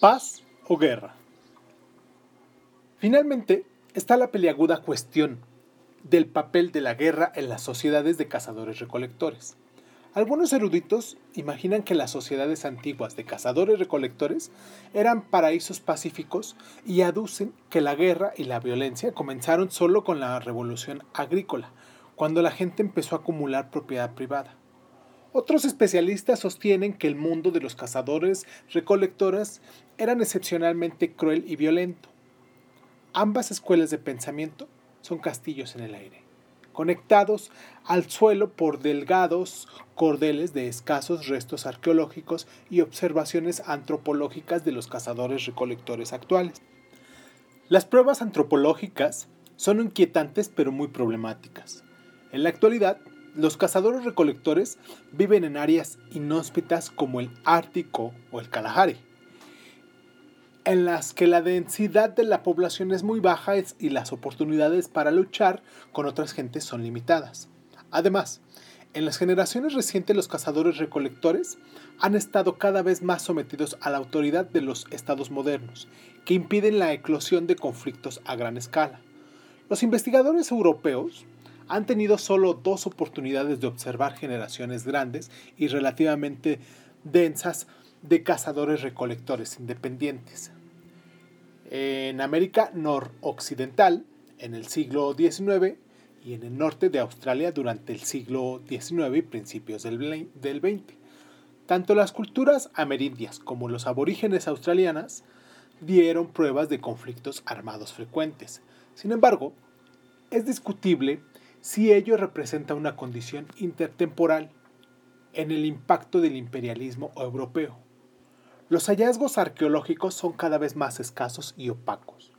paz o guerra. Finalmente, está la peliaguda cuestión del papel de la guerra en las sociedades de cazadores-recolectores. Algunos eruditos imaginan que las sociedades antiguas de cazadores-recolectores eran paraísos pacíficos y aducen que la guerra y la violencia comenzaron solo con la revolución agrícola, cuando la gente empezó a acumular propiedad privada. Otros especialistas sostienen que el mundo de los cazadores recolectores eran excepcionalmente cruel y violento. Ambas escuelas de pensamiento son castillos en el aire, conectados al suelo por delgados cordeles de escasos restos arqueológicos y observaciones antropológicas de los cazadores recolectores actuales. Las pruebas antropológicas son inquietantes pero muy problemáticas. En la actualidad, los cazadores recolectores viven en áreas inhóspitas como el Ártico o el Kalahari, en las que la densidad de la población es muy baja y las oportunidades para luchar con otras gentes son limitadas. Además, en las generaciones recientes los cazadores recolectores han estado cada vez más sometidos a la autoridad de los estados modernos, que impiden la eclosión de conflictos a gran escala. Los investigadores europeos han tenido solo dos oportunidades de observar generaciones grandes y relativamente densas de cazadores recolectores independientes. En América noroccidental, en el siglo XIX, y en el norte de Australia durante el siglo XIX y principios del XX. Tanto las culturas amerindias como los aborígenes australianas dieron pruebas de conflictos armados frecuentes. Sin embargo, es discutible si ello representa una condición intertemporal en el impacto del imperialismo europeo. Los hallazgos arqueológicos son cada vez más escasos y opacos.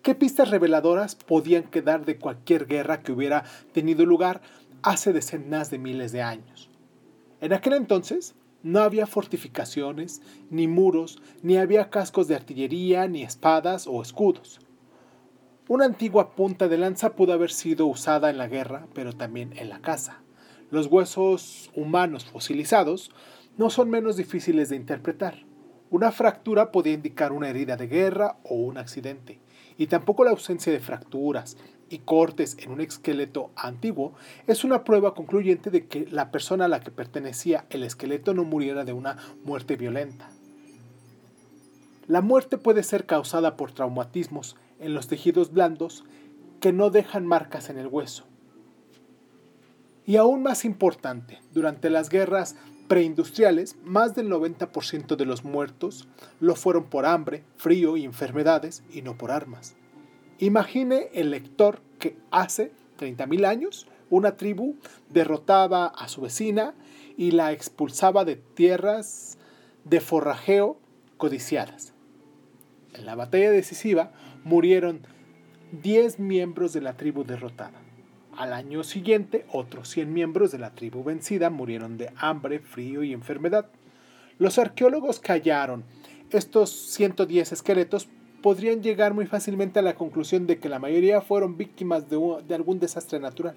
¿Qué pistas reveladoras podían quedar de cualquier guerra que hubiera tenido lugar hace decenas de miles de años? En aquel entonces no había fortificaciones, ni muros, ni había cascos de artillería, ni espadas o escudos. Una antigua punta de lanza pudo haber sido usada en la guerra, pero también en la caza. Los huesos humanos fosilizados no son menos difíciles de interpretar. Una fractura podía indicar una herida de guerra o un accidente, y tampoco la ausencia de fracturas y cortes en un esqueleto antiguo es una prueba concluyente de que la persona a la que pertenecía el esqueleto no muriera de una muerte violenta. La muerte puede ser causada por traumatismos en los tejidos blandos que no dejan marcas en el hueso. Y aún más importante, durante las guerras preindustriales, más del 90% de los muertos lo fueron por hambre, frío y enfermedades y no por armas. Imagine el lector que hace 30.000 años una tribu derrotaba a su vecina y la expulsaba de tierras de forrajeo codiciadas. En la batalla decisiva, murieron 10 miembros de la tribu derrotada. Al año siguiente, otros 100 miembros de la tribu vencida murieron de hambre, frío y enfermedad. Los arqueólogos que hallaron estos 110 esqueletos podrían llegar muy fácilmente a la conclusión de que la mayoría fueron víctimas de, de algún desastre natural.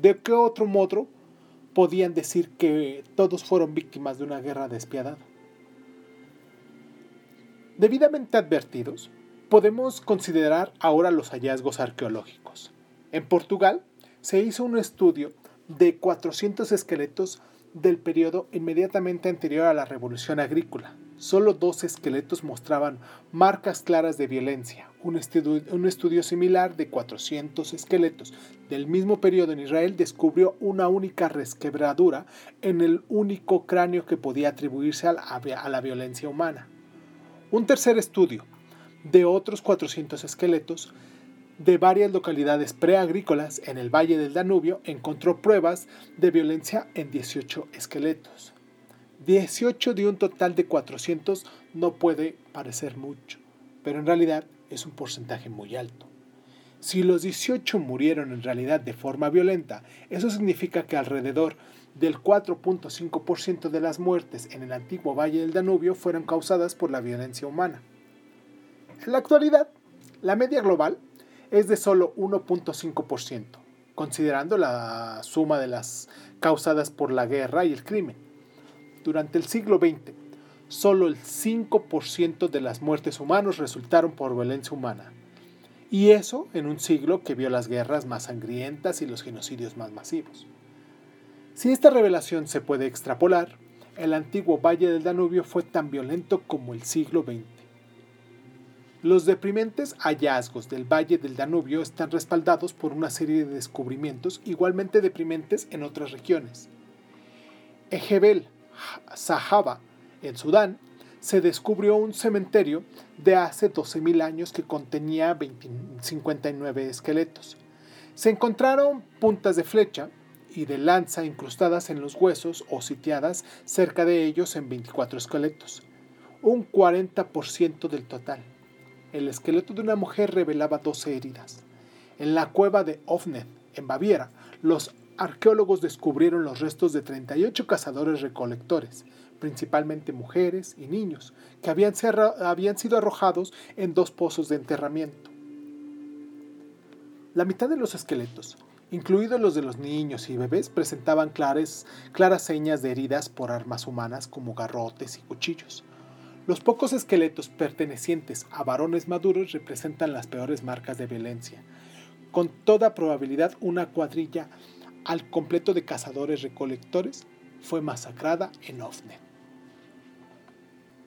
¿De qué otro modo podían decir que todos fueron víctimas de una guerra despiadada? Debidamente advertidos, Podemos considerar ahora los hallazgos arqueológicos. En Portugal se hizo un estudio de 400 esqueletos del periodo inmediatamente anterior a la revolución agrícola. Solo dos esqueletos mostraban marcas claras de violencia. Un estudio, similar de 400 esqueletos del mismo periodo en Israel descubrió una única resquebradura en el único cráneo que podía atribuirse a la violencia humana. Un tercer estudio de otros 400 esqueletos de varias localidades preagrícolas en el Valle del Danubio encontró pruebas de violencia en 18 esqueletos. 18 de un total de 400 no puede parecer mucho, pero en realidad es un porcentaje muy alto. Si los 18 murieron en realidad de forma violenta, eso significa que alrededor del 4.5% de las muertes en el antiguo Valle del Danubio fueron causadas por la violencia humana. En la actualidad, la media global es de solo 1.5%, considerando la suma de las causadas por la guerra y el crimen. Durante el siglo XX, solo el 5% de las muertes humanas resultaron por violencia humana. Y eso en un siglo que vio las guerras más sangrientas y los genocidios más masivos. Si esta revelación se puede extrapolar, el antiguo Valle del Danubio fue tan violento como el siglo XX. Los deprimentes hallazgos del Valle del Danubio están respaldados por una serie de descubrimientos igualmente deprimentes en otras regiones. En Jebel Sahaba, en Sudán, se descubrió un cementerio de hace 12.000 años que contenía 59 esqueletos. Se encontraron puntas de flecha y de lanza incrustadas en los huesos o sitiadas cerca de ellos en 24 esqueletos, un 40% del total. El esqueleto de una mujer revelaba 12 heridas. En la cueva de Ofnet, en Baviera, los arqueólogos descubrieron los restos de 38 cazadores recolectores, principalmente mujeres y niños, que habían, sido arrojados en dos pozos de enterramiento. La mitad de los esqueletos, incluidos los de los niños y bebés, presentaban claras señas de heridas por armas humanas como garrotes y cuchillos. Los pocos esqueletos pertenecientes a varones maduros representan las peores marcas de violencia. Con toda probabilidad, una cuadrilla al completo de cazadores recolectores fue masacrada en Ofnet.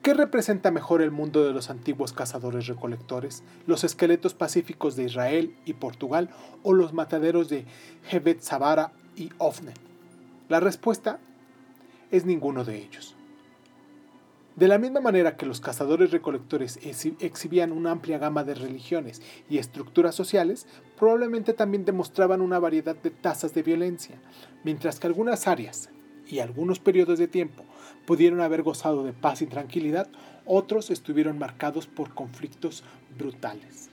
¿Qué representa mejor el mundo de los antiguos cazadores recolectores, los esqueletos pacíficos de Israel y Portugal o los mataderos de Hebet Sabara y Ofne? La respuesta es ninguno de ellos. De la misma manera que los cazadores recolectores exhibían una amplia gama de religiones y estructuras sociales, probablemente también demostraban una variedad de tasas de violencia, mientras que algunas áreas y algunos periodos de tiempo pudieron haber gozado de paz y tranquilidad, otros estuvieron marcados por conflictos brutales.